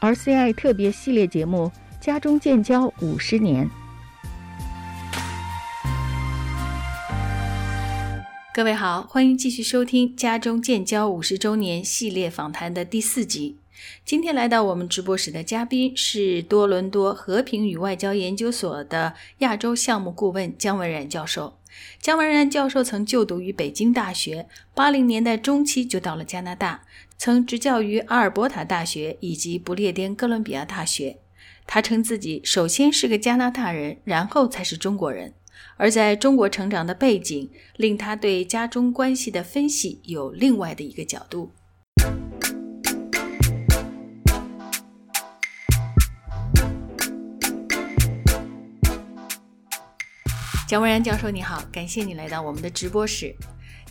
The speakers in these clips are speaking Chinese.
RCI 特别系列节目《家中建交五十年》。各位好，欢迎继续收听《家中建交五十周年》系列访谈的第四集。今天来到我们直播室的嘉宾是多伦多和平与外交研究所的亚洲项目顾问姜文冉教授。姜文冉教授曾就读于北京大学，八零年代中期就到了加拿大，曾执教于阿尔伯塔大学以及不列颠哥伦比亚大学。他称自己首先是个加拿大人，然后才是中国人。而在中国成长的背景，令他对家中关系的分析有另外的一个角度。蒋文然教授，你好，感谢你来到我们的直播室。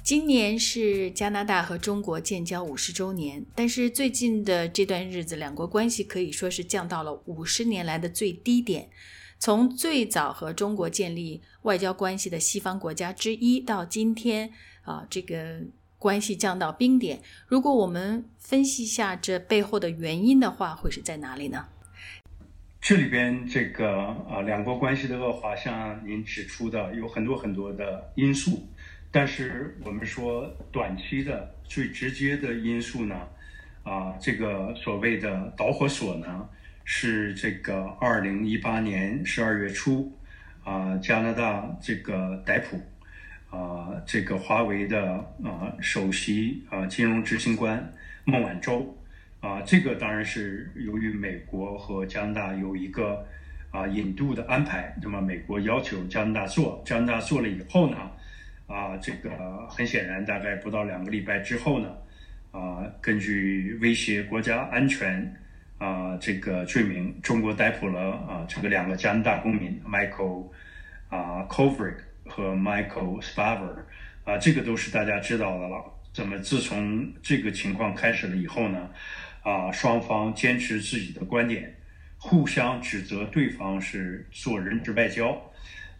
今年是加拿大和中国建交五十周年，但是最近的这段日子，两国关系可以说是降到了五十年来的最低点。从最早和中国建立外交关系的西方国家之一，到今天啊，这个关系降到冰点。如果我们分析一下这背后的原因的话，会是在哪里呢？这里边这个啊，两国关系的恶化，像您指出的，有很多很多的因素。但是我们说短期的最直接的因素呢，啊，这个所谓的导火索呢，是这个二零一八年十二月初，啊，加拿大这个逮捕，啊，这个华为的啊首席啊金融执行官孟晚舟。啊，这个当然是由于美国和加拿大有一个啊引渡的安排，那么美国要求加拿大做，加拿大做了以后呢，啊，这个很显然，大概不到两个礼拜之后呢，啊，根据威胁国家安全啊这个罪名，中国逮捕了啊这个两个加拿大公民 Michael 啊 Kovrig 和 Michael Spavor 啊，这个都是大家知道的了。怎么自从这个情况开始了以后呢？啊，双方坚持自己的观点，互相指责对方是做人质外交，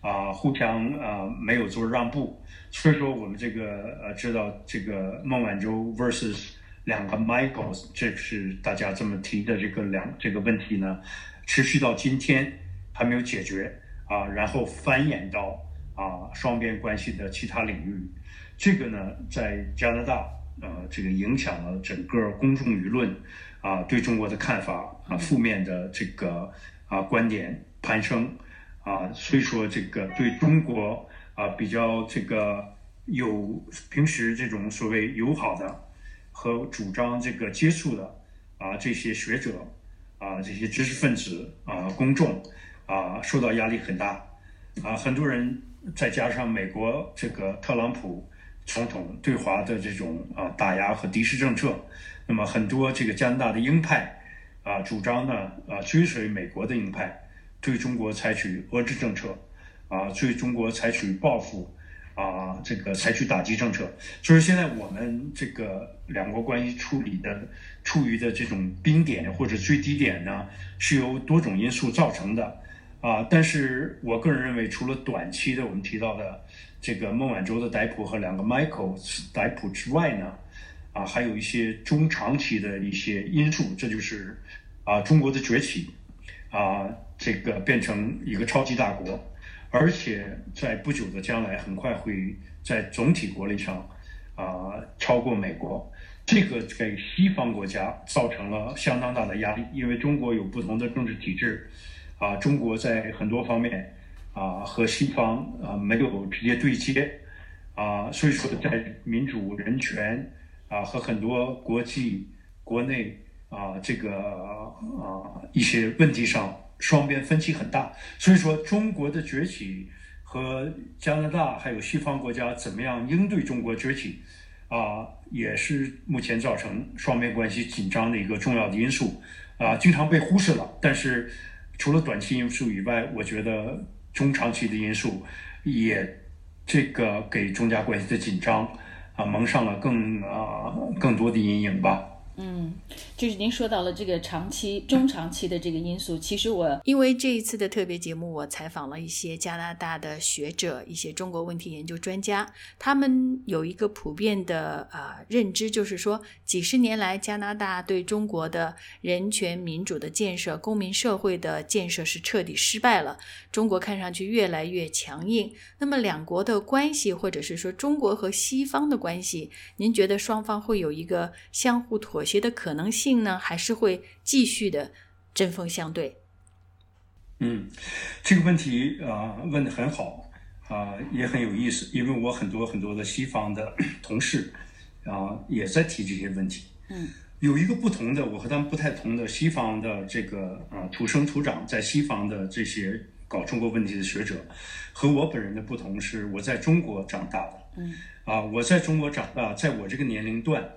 啊，互相啊没有做让步。所以说，我们这个呃知道这个孟晚舟 versus 两个 Michaels，这是大家这么提的这个两这个问题呢，持续到今天还没有解决啊，然后繁衍到啊双边关系的其他领域。这个呢，在加拿大。呃，这个影响了整个公众舆论，啊，对中国的看法啊，负面的这个啊观点攀升，啊，所以说这个对中国啊比较这个有平时这种所谓友好的和主张这个接触的啊这些学者啊这些知识分子啊公众啊受到压力很大，啊，很多人再加上美国这个特朗普。总统对华的这种啊打压和敌视政策，那么很多这个加拿大的鹰派啊主张呢啊追随美国的鹰派，对中国采取遏制政策，啊对中国采取报复，啊这个采取打击政策。所以现在我们这个两国关系处理的处于的这种冰点或者最低点呢，是由多种因素造成的啊。但是我个人认为，除了短期的我们提到的。这个孟晚舟的逮捕和两个 Michael 逮捕之外呢，啊，还有一些中长期的一些因素，这就是啊中国的崛起，啊这个变成一个超级大国，而且在不久的将来很快会在总体国力上啊超过美国，这个给西方国家造成了相当大的压力，因为中国有不同的政治体制，啊，中国在很多方面。啊，和西方啊没有直接对接，啊，所以说在民主、人权啊和很多国际、国内啊这个啊一些问题上，双边分歧很大。所以说，中国的崛起和加拿大还有西方国家怎么样应对中国崛起，啊，也是目前造成双边关系紧张的一个重要的因素，啊，经常被忽视了。但是除了短期因素以外，我觉得。中长期的因素也这个给中加关系的紧张啊蒙上了更啊更多的阴影吧。嗯，就是您说到了这个长期、中长期的这个因素。其实我因为这一次的特别节目，我采访了一些加拿大的学者、一些中国问题研究专家，他们有一个普遍的啊认知，就是说几十年来加拿大对中国的人权、民主的建设、公民社会的建设是彻底失败了。中国看上去越来越强硬。那么两国的关系，或者是说中国和西方的关系，您觉得双方会有一个相互妥协的可能性？呢，还是会继续的针锋相对。嗯，这个问题啊问的很好啊，也很有意思，因为我很多很多的西方的 同事啊也在提这些问题。嗯，有一个不同的，我和他们不太同的西方的这个啊土生土长在西方的这些搞中国问题的学者，和我本人的不同是，我在中国长大的。嗯，啊，我在中国长大，在我这个年龄段。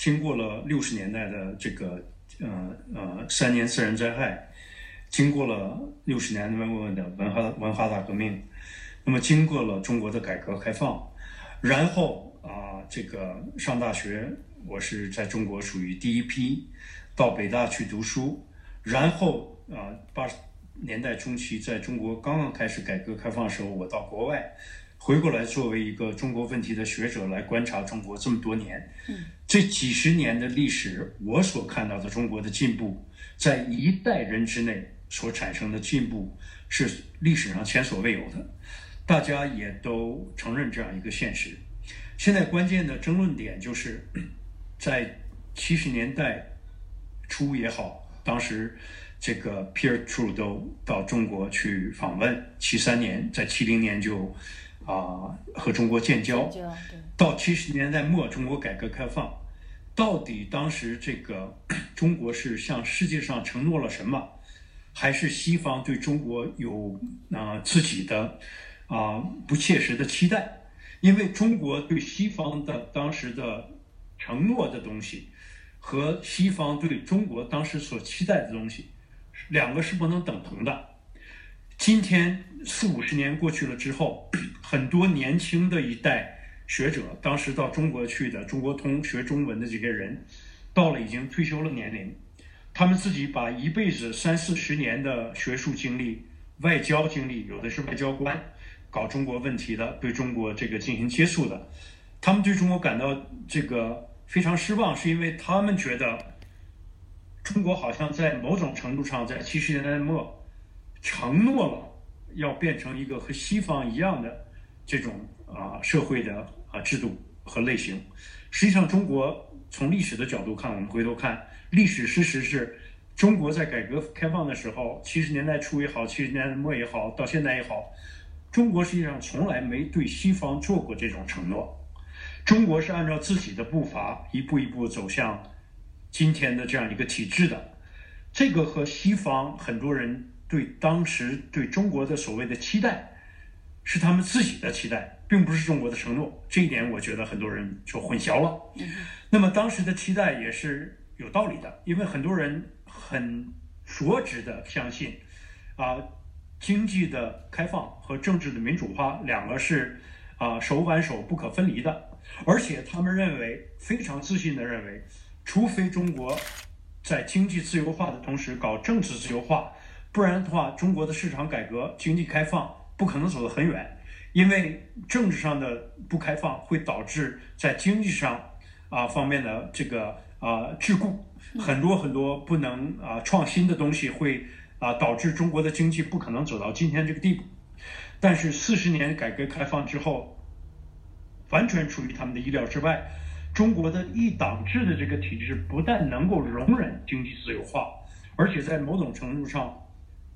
经过了六十年代的这个呃呃三年自然灾害，经过了六十年代末的文化文化大革命，那么经过了中国的改革开放，然后啊这个上大学，我是在中国属于第一批到北大去读书，然后啊八十年代中期在中国刚刚开始改革开放的时候，我到国外。回过来，作为一个中国问题的学者来观察中国这么多年，这几十年的历史，我所看到的中国的进步，在一代人之内所产生的进步，是历史上前所未有的，大家也都承认这样一个现实。现在关键的争论点就是，在七十年代初也好，当时这个 Pierre Trudeau 到中国去访问，七三年，在七零年就。啊，和中国建交，到七十年代末，中国改革开放，到底当时这个 中国是向世界上承诺了什么，还是西方对中国有啊自己的啊不切实的期待？因为中国对西方的当时的承诺的东西，和西方对中国当时所期待的东西，两个是不能等同的。今天四五十年过去了之后，很多年轻的一代学者，当时到中国去的中国通学中文的这些人，到了已经退休了年龄，他们自己把一辈子三四十年的学术经历、外交经历，有的是外交官，搞中国问题的，对中国这个进行接触的，他们对中国感到这个非常失望，是因为他们觉得中国好像在某种程度上在七十年代末。承诺了要变成一个和西方一样的这种啊社会的啊制度和类型。实际上，中国从历史的角度看，我们回头看历史事实是，中国在改革开放的时候，七十年代初也好，七十年代末也好，到现在也好，中国实际上从来没对西方做过这种承诺。中国是按照自己的步伐一步一步走向今天的这样一个体制的。这个和西方很多人。对当时对中国的所谓的期待，是他们自己的期待，并不是中国的承诺。这一点我觉得很多人就混淆了。那么当时的期待也是有道理的，因为很多人很着实的相信，啊，经济的开放和政治的民主化两个是啊手挽手不可分离的，而且他们认为非常自信的认为，除非中国在经济自由化的同时搞政治自由化。不然的话，中国的市场改革、经济开放不可能走得很远，因为政治上的不开放会导致在经济上啊方面的这个啊桎梏，很多很多不能啊创新的东西会啊导致中国的经济不可能走到今天这个地步。但是四十年改革开放之后，完全出于他们的意料之外，中国的一党制的这个体制不但能够容忍经济自由化，而且在某种程度上。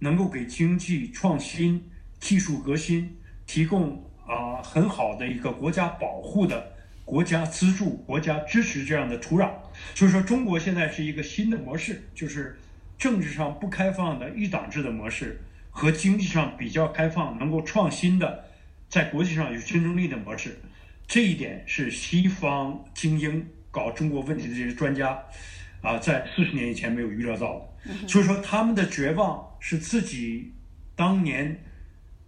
能够给经济创新、技术革新提供啊很好的一个国家保护的国家资助、国家支持这样的土壤。所以说，中国现在是一个新的模式，就是政治上不开放的一党制的模式，和经济上比较开放、能够创新的，在国际上有竞争力的模式。这一点是西方精英搞中国问题的这些专家啊，在四十年以前没有预料到的。所以说，他们的绝望是自己当年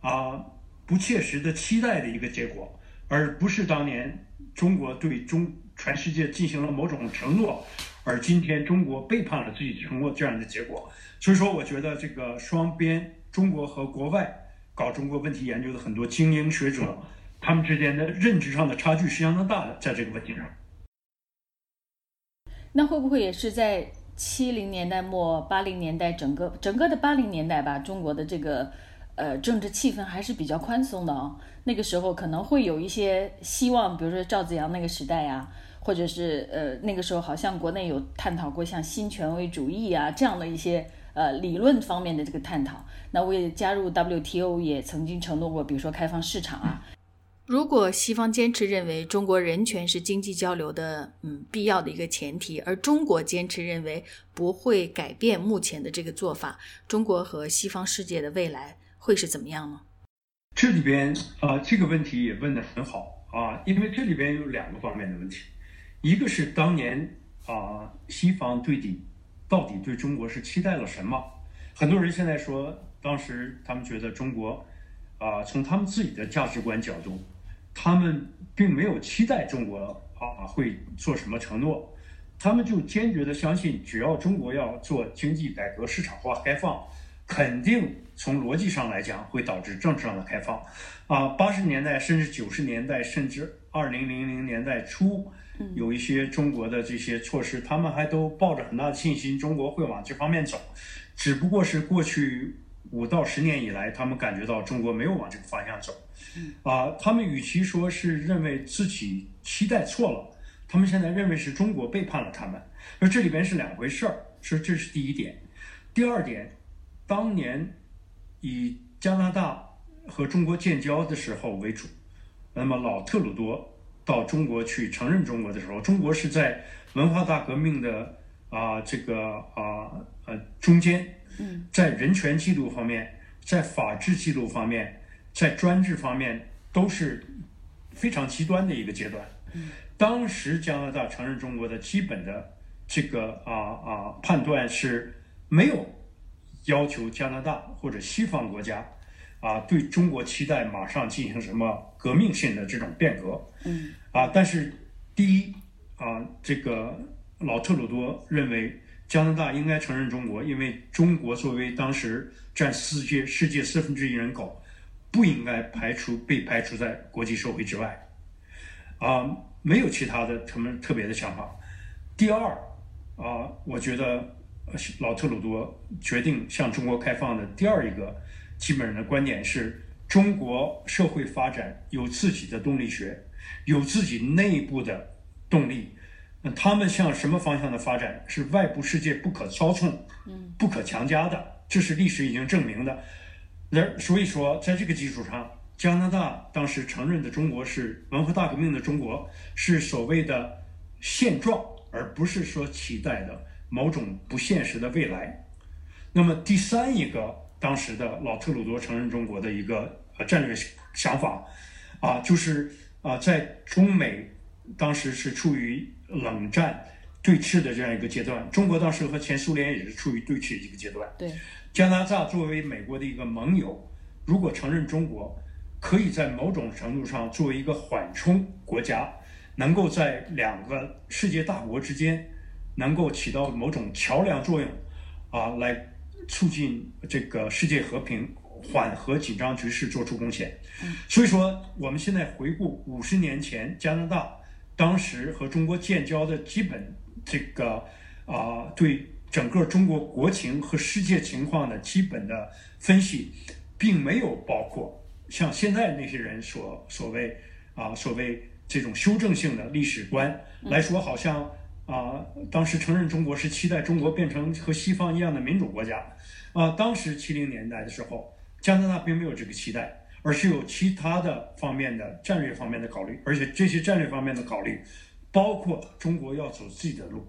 啊不切实的期待的一个结果，而不是当年中国对中全世界进行了某种承诺，而今天中国背叛了自己，承诺这样的结果。所以说，我觉得这个双边中国和国外搞中国问题研究的很多精英学者，他们之间的认知上的差距是相当大的，在这个问题上。那会不会也是在七零年代末、八零年代整个整个的八零年代吧？中国的这个呃政治气氛还是比较宽松的哦。那个时候可能会有一些希望，比如说赵子阳那个时代呀，或者是呃那个时候好像国内有探讨过像新权威主义啊这样的一些呃理论方面的这个探讨。那为加入 WTO 也曾经承诺过，比如说开放市场啊。如果西方坚持认为中国人权是经济交流的嗯必要的一个前提，而中国坚持认为不会改变目前的这个做法，中国和西方世界的未来会是怎么样呢？这里边啊，这个问题也问得很好啊，因为这里边有两个方面的问题，一个是当年啊，西方对底到底对中国是期待了什么？很多人现在说，当时他们觉得中国啊，从他们自己的价值观角度。他们并没有期待中国啊会做什么承诺，他们就坚决的相信，只要中国要做经济改革、市场化开放，肯定从逻辑上来讲会导致政治上的开放。啊，八十年代甚至九十年代，甚至二零零零年代初，有一些中国的这些措施，他们还都抱着很大的信心，中国会往这方面走，只不过是过去。五到十年以来，他们感觉到中国没有往这个方向走，啊，他们与其说是认为自己期待错了，他们现在认为是中国背叛了他们，而这里边是两回事儿，是这是第一点。第二点，当年以加拿大和中国建交的时候为主，那么老特鲁多到中国去承认中国的时候，中国是在文化大革命的啊这个啊呃中间。在人权记录方面，在法治记录方面，在专制方面，都是非常极端的一个阶段。当时加拿大承认中国的基本的这个啊啊判断是没有要求加拿大或者西方国家啊对中国期待马上进行什么革命性的这种变革。嗯啊，但是第一啊，这个老特鲁多认为。加拿大应该承认中国，因为中国作为当时占世界世界四分之一人口，不应该排除被排除在国际社会之外。啊，没有其他的什么特别的想法。第二，啊，我觉得老特鲁多决定向中国开放的第二一个基本的观点是中国社会发展有自己的动力学，有自己内部的动力。那他们向什么方向的发展是外部世界不可操纵、不可强加的，这是历史已经证明的。那所以说，在这个基础上，加拿大当时承认的中国是文化大革命的中国，是所谓的现状，而不是说期待的某种不现实的未来。那么第三一个，当时的老特鲁多承认中国的一个呃战略想法，啊，就是啊，在中美当时是处于。冷战对峙的这样一个阶段，中国当时和前苏联也是处于对峙的一个阶段。对，加拿大作为美国的一个盟友，如果承认中国，可以在某种程度上作为一个缓冲国家，能够在两个世界大国之间能够起到某种桥梁作用，啊，来促进这个世界和平、缓和紧张局势做出贡献。所以说，我们现在回顾五十年前加拿大。当时和中国建交的基本这个啊，对整个中国国情和世界情况的基本的分析，并没有包括像现在那些人所所谓啊所谓这种修正性的历史观来说，好像啊当时承认中国是期待中国变成和西方一样的民主国家。啊。当时七零年代的时候，加拿大并没有这个期待。而是有其他的方面的战略方面的考虑，而且这些战略方面的考虑，包括中国要走自己的路。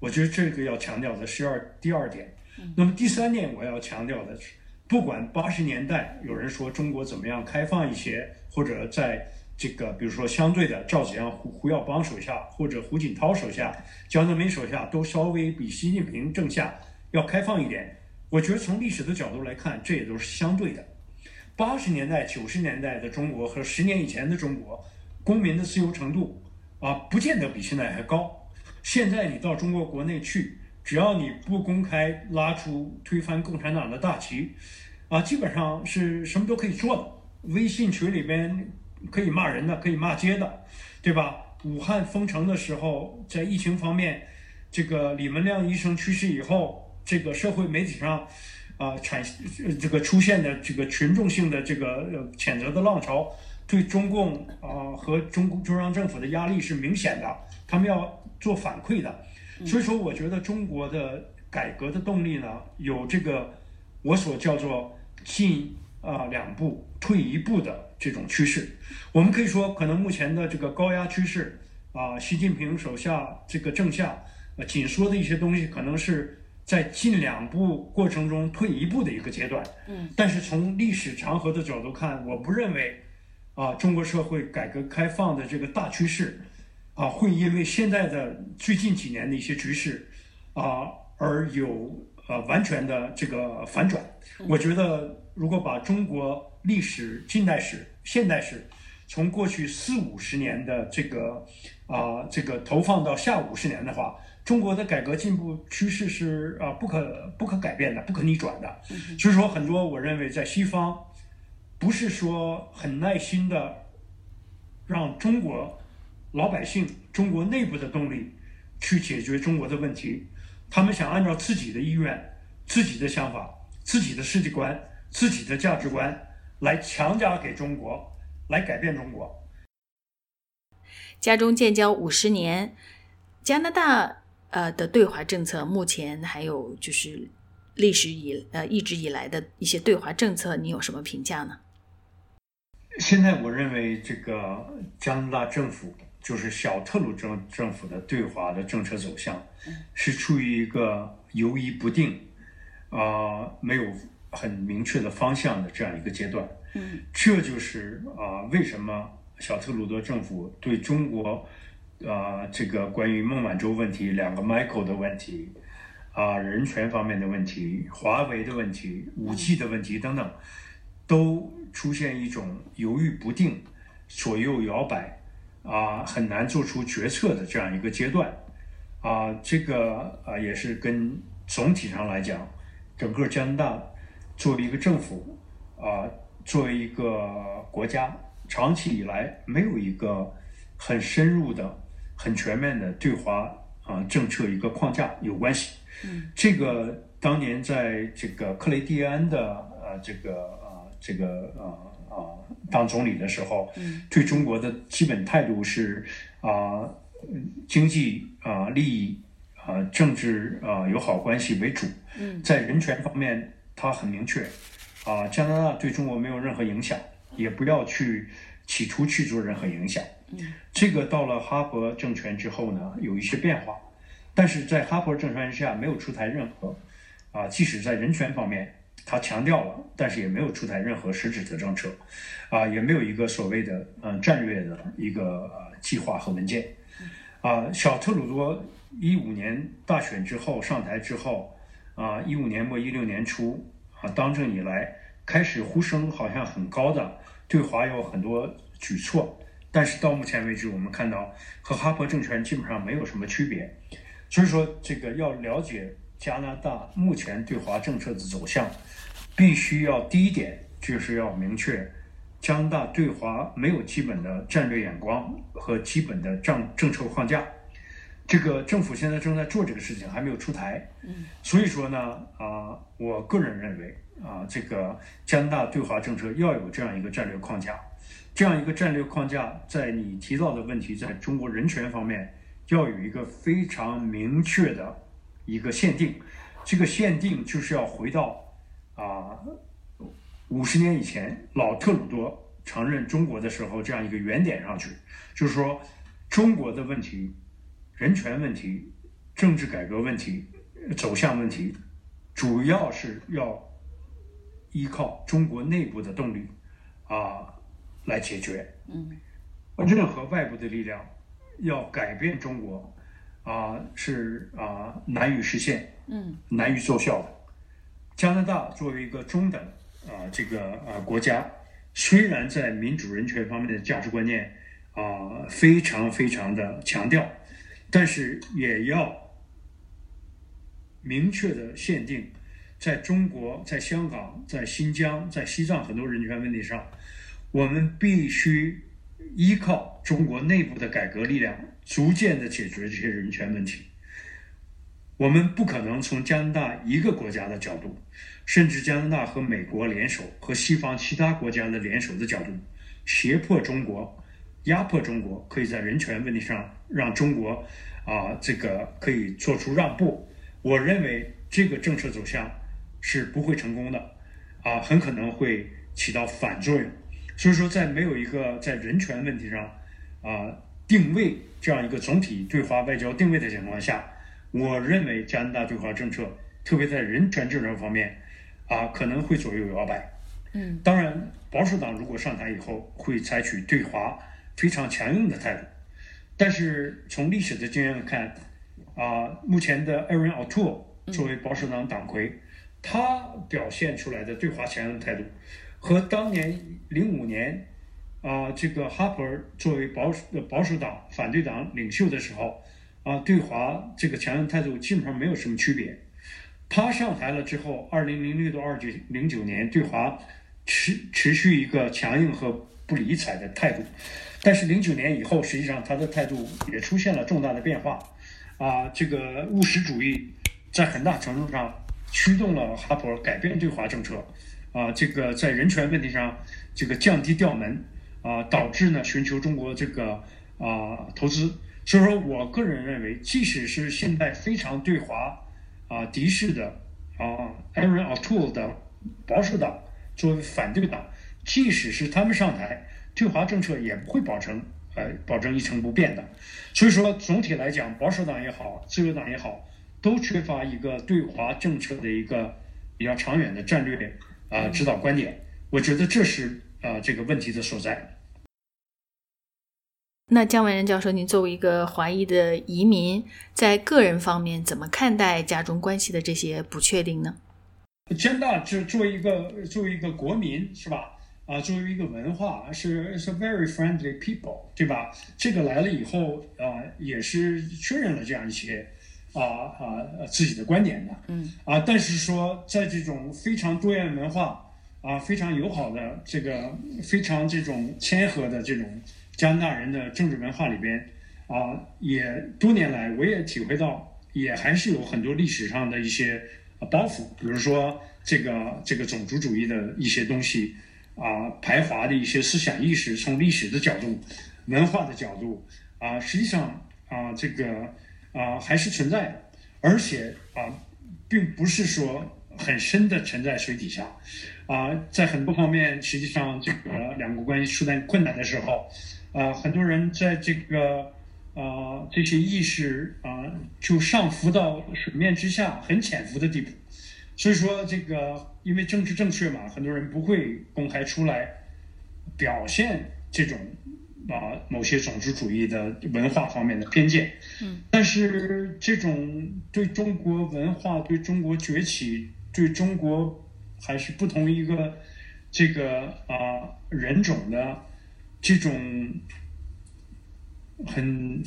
我觉得这个要强调的是二第二点。那么第三点我要强调的是，不管八十年代有人说中国怎么样开放一些，或者在这个比如说相对的赵紫阳、胡胡耀邦手下，或者胡锦涛手下、江泽民手下都稍微比习近平正下要开放一点，我觉得从历史的角度来看，这也都是相对的。八十年代、九十年代的中国和十年以前的中国，公民的自由程度啊，不见得比现在还高。现在你到中国国内去，只要你不公开拉出推翻共产党的大旗，啊，基本上是什么都可以做的。微信群里边可以骂人的，可以骂街的，对吧？武汉封城的时候，在疫情方面，这个李文亮医生去世以后，这个社会媒体上。啊，产这个出现的这个群众性的这个谴责的浪潮，对中共啊和中中央政府的压力是明显的，他们要做反馈的。所以说，我觉得中国的改革的动力呢，有这个我所叫做进啊两步退一步的这种趋势。我们可以说，可能目前的这个高压趋势啊，习近平手下这个政下呃紧缩的一些东西，可能是。在进两步过程中退一步的一个阶段，嗯，但是从历史长河的角度看，我不认为，啊，中国社会改革开放的这个大趋势，啊，会因为现在的最近几年的一些局势，啊，而有呃完全的这个反转。我觉得，如果把中国历史、近代史、现代史，从过去四五十年的这个啊这个投放到下五十年的话。中国的改革进步趋势是啊不可不可改变的，不可逆转的。所以说，很多我认为在西方，不是说很耐心的让中国老百姓、中国内部的动力去解决中国的问题，他们想按照自己的意愿、自己的想法、自己的世界观、自己的价值观来强加给中国，来改变中国。家中建交五十年，加拿大。呃的对华政策，目前还有就是历史以呃一直以来的一些对华政策，你有什么评价呢？现在我认为这个加拿大政府就是小特鲁政政府的对华的政策走向，是处于一个犹疑不定啊，没有很明确的方向的这样一个阶段。嗯，这就是啊为什么小特鲁多政府对中国。啊，这个关于孟晚舟问题、两个 Michael 的问题，啊，人权方面的问题、华为的问题、武器的问题等等，都出现一种犹豫不定、左右摇摆，啊，很难做出决策的这样一个阶段。啊，这个啊也是跟总体上来讲，整个加拿大作为一个政府，啊，作为一个国家，长期以来没有一个很深入的。很全面的对华啊政策一个框架有关系，嗯，这个当年在这个克雷蒂安的呃这个啊这个呃啊当总理的时候，嗯，对中国的基本态度是啊经济啊利益啊政治啊友好关系为主，嗯，在人权方面他很明确啊加拿大对中国没有任何影响，也不要去企图去做任何影响。这个到了哈佛政权之后呢，有一些变化，但是在哈佛政权下没有出台任何，啊，即使在人权方面他强调了，但是也没有出台任何实质的政策，啊，也没有一个所谓的嗯战略的一个计划和文件，啊，小特鲁多一五年大选之后上台之后，啊，一五年末一六年初啊当政以来，开始呼声好像很高的对华有很多举措。但是到目前为止，我们看到和哈佛政权基本上没有什么区别，所以说这个要了解加拿大目前对华政策的走向，必须要第一点就是要明确，加拿大对华没有基本的战略眼光和基本的政政策框架，这个政府现在正在做这个事情，还没有出台。嗯，所以说呢，啊，我个人认为啊，这个加拿大对华政策要有这样一个战略框架。这样一个战略框架，在你提到的问题，在中国人权方面，要有一个非常明确的一个限定。这个限定就是要回到啊五十年以前老特鲁多承认中国的时候这样一个原点上去，就是说中国的问题、人权问题、政治改革问题、走向问题，主要是要依靠中国内部的动力啊。来解决，嗯，任何外部的力量要改变中国，啊，是啊难以实现，嗯，难以奏效的。加拿大作为一个中等啊这个啊国家，虽然在民主人权方面的价值观念啊非常非常的强调，但是也要明确的限定，在中国、在香港、在新疆、在西藏很多人权问题上，我们必须依靠中国内部的改革力量，逐渐的解决这些人权问题。我们不可能从加拿大一个国家的角度，甚至加拿大和美国联手和西方其他国家的联手的角度，胁迫中国、压迫中国，可以在人权问题上让中国啊这个可以做出让步。我认为这个政策走向是不会成功的，啊，很可能会起到反作用。所以说，在没有一个在人权问题上啊定位这样一个总体对华外交定位的情况下。我认为加拿大对华政策，特别在人权政策方面，啊，可能会左右摇摆。嗯，当然，保守党如果上台以后，会采取对华非常强硬的态度。但是从历史的经验来看，啊，目前的 Aaron O'Toole 作为保守党党魁，他表现出来的对华强硬态度，和当年零五年，啊，这个哈珀作为保守保守党反对党领袖的时候。啊，对华这个强硬态度基本上没有什么区别。他上台了之后，二零零六到二九零九年对华持持续一个强硬和不理睬的态度，但是零九年以后，实际上他的态度也出现了重大的变化。啊，这个务实主义在很大程度上驱动了哈珀改变对华政策。啊，这个在人权问题上这个降低调门，啊，导致呢寻求中国这个啊投资。所以说我个人认为，即使是现在非常对华啊敌视的啊 Aaron O'Toole 的保守党作为反对党，即使是他们上台，对华政策也不会保证呃保证一成不变的。所以说总体来讲，保守党也好，自由党也好，都缺乏一个对华政策的一个比较长远的战略啊指导观点。我觉得这是啊这个问题的所在。那姜文仁教授，您作为一个华裔的移民，在个人方面怎么看待家中关系的这些不确定呢？加拿大就作为一个作为一个国民是吧？啊，作为一个文化是是 very friendly people 对吧？这个来了以后啊，也是确认了这样一些啊啊自己的观点的。嗯。啊，但是说在这种非常多元文化啊非常友好的这个非常这种谦和的这种。加拿大人的政治文化里边，啊，也多年来我也体会到，也还是有很多历史上的一些包袱，比如说这个这个种族主义的一些东西，啊，排华的一些思想意识，从历史的角度、文化的角度，啊，实际上啊，这个啊还是存在的，而且啊，并不是说很深的沉在水底下，啊，在很多方面，实际上这个两国关系出现困难的时候。啊，很多人在这个啊这些意识啊就上浮到水面之下，很潜伏的地步。所以说，这个因为政治正确嘛，很多人不会公开出来表现这种啊某些种族主义的文化方面的偏见。嗯。但是这种对中国文化、对中国崛起、对中国还是不同一个这个啊人种的。这种很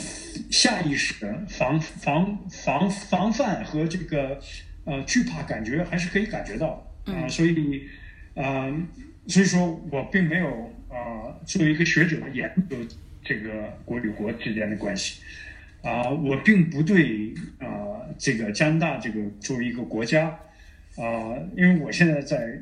下意识的防防防防范和这个呃惧怕感觉还是可以感觉到啊，所以啊，所以说我并没有啊作为一个学者研究这个国与国之间的关系啊，我并不对啊这个加拿大这个作为一个国家啊，因为我现在在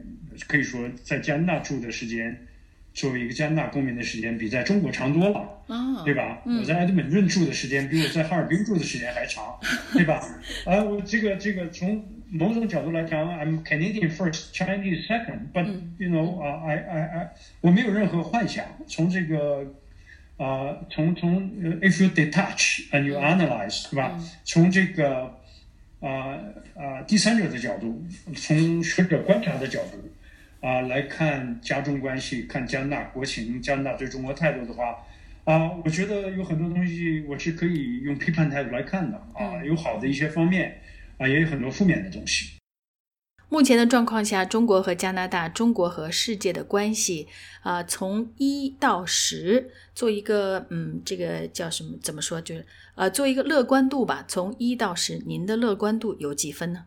可以说在加拿大住的时间。作为一个加拿大公民的时间比在中国长多了，对吧？我在埃德蒙顿住的时间比我在哈尔滨住的时间还长，对吧？啊，我这个这个从某种角度来讲，I'm Canadian first, Chinese second, but you know, 啊，I I I，我没有任何幻想。从这个啊，从从 if you detach and you analyze，是吧？从这个啊啊第三者的角度，从学者观察的角度。啊，来看加中关系，看加拿大国情，加拿大对中国态度的话，啊，我觉得有很多东西我是可以用批判态度来看的啊，有好的一些方面，啊，也有很多负面的东西。目前的状况下，中国和加拿大、中国和世界的关系啊，从一到十做一个嗯，这个叫什么？怎么说？就是呃，做一个乐观度吧。从一到十，您的乐观度有几分呢？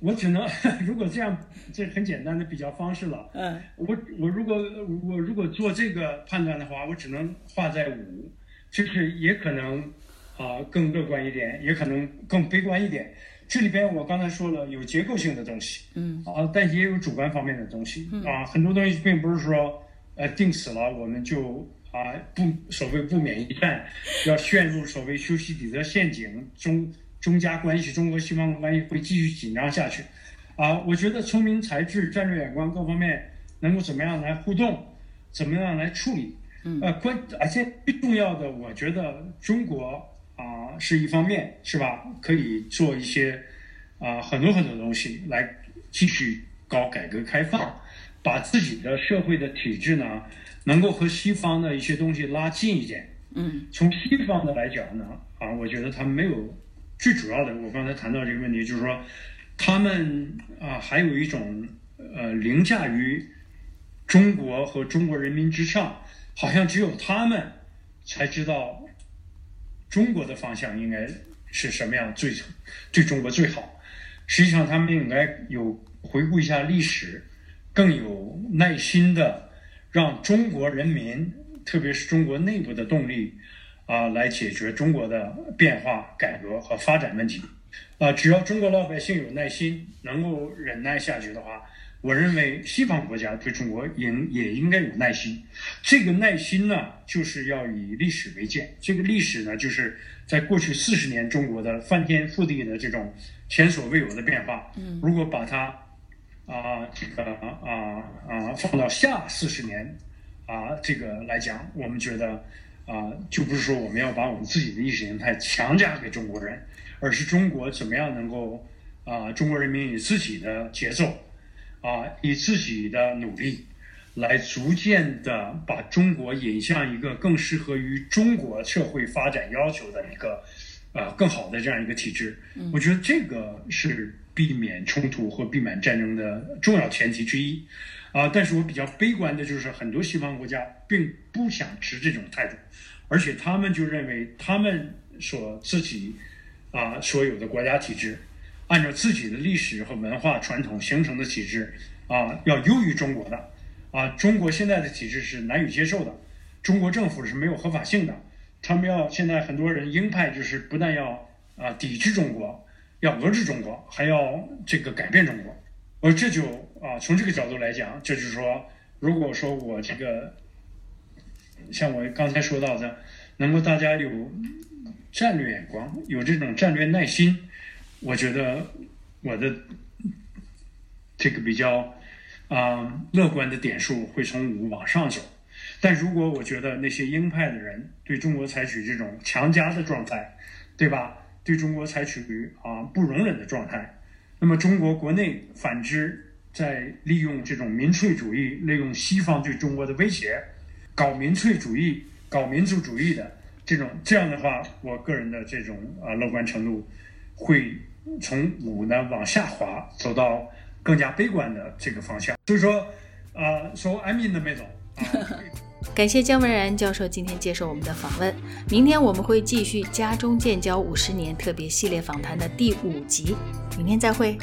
我只能，如果这样，这很简单的比较方式了。嗯，我我如果我如果做这个判断的话，我只能画在五，就是也可能啊更乐观一点，也可能更悲观一点。这里边我刚才说了有结构性的东西，嗯。啊，但也有主观方面的东西。啊，很多东西并不是说呃定死了我们就啊不所谓不免一战，要陷入所谓修昔底德陷阱中。中加关系，中国西方关系会继续紧张下去，啊，我觉得聪明才智、战略眼光各方面能够怎么样来互动，怎么样来处理，呃，关而且最重要的，我觉得中国啊是一方面，是吧？可以做一些啊很多很多东西来继续搞改革开放，把自己的社会的体制呢能够和西方的一些东西拉近一点。嗯，从西方的来讲呢，啊，我觉得他们没有。最主要的，我刚才谈到这个问题，就是说，他们啊，还有一种呃凌驾于中国和中国人民之上，好像只有他们才知道中国的方向应该是什么样最对中国最好。实际上，他们应该有回顾一下历史，更有耐心的让中国人民，特别是中国内部的动力。啊，来解决中国的变化、改革和发展问题。啊，只要中国老百姓有耐心，能够忍耐下去的话，我认为西方国家对中国应也应该有耐心。这个耐心呢，就是要以历史为鉴。这个历史呢，就是在过去四十年中国的翻天覆地的这种前所未有的变化。嗯，如果把它啊这个啊啊放到下四十年啊这个来讲，我们觉得。啊，就不是说我们要把我们自己的意识形态强加给中国人，而是中国怎么样能够啊，中国人民以自己的节奏，啊，以自己的努力，来逐渐的把中国引向一个更适合于中国社会发展要求的一个啊更好的这样一个体制。我觉得这个是避免冲突或避免战争的重要前提之一。啊，但是我比较悲观的就是很多西方国家并不想持这种态度，而且他们就认为他们所自己啊所有的国家体制，按照自己的历史和文化传统形成的体制啊，要优于中国的啊。中国现在的体制是难以接受的，中国政府是没有合法性的，他们要现在很多人鹰派就是不但要啊抵制中国，要遏制中国，还要这个改变中国。而这就啊，从这个角度来讲，就是说，如果说我这个，像我刚才说到的，能够大家有战略眼光，有这种战略耐心，我觉得我的这个比较啊乐观的点数会从五往上走。但如果我觉得那些鹰派的人对中国采取这种强加的状态，对吧？对中国采取啊不容忍的状态。那么中国国内反之，在利用这种民粹主义，利用西方对中国的威胁，搞民粹主义、搞民族主义的这种，这样的话，我个人的这种啊乐观程度，会从五呢往下滑，走到更加悲观的这个方向。所以说，啊，说 I'm in the middle 啊。感谢姜文然教授今天接受我们的访问。明天我们会继续家中建交五十年特别系列访谈的第五集。明天再会。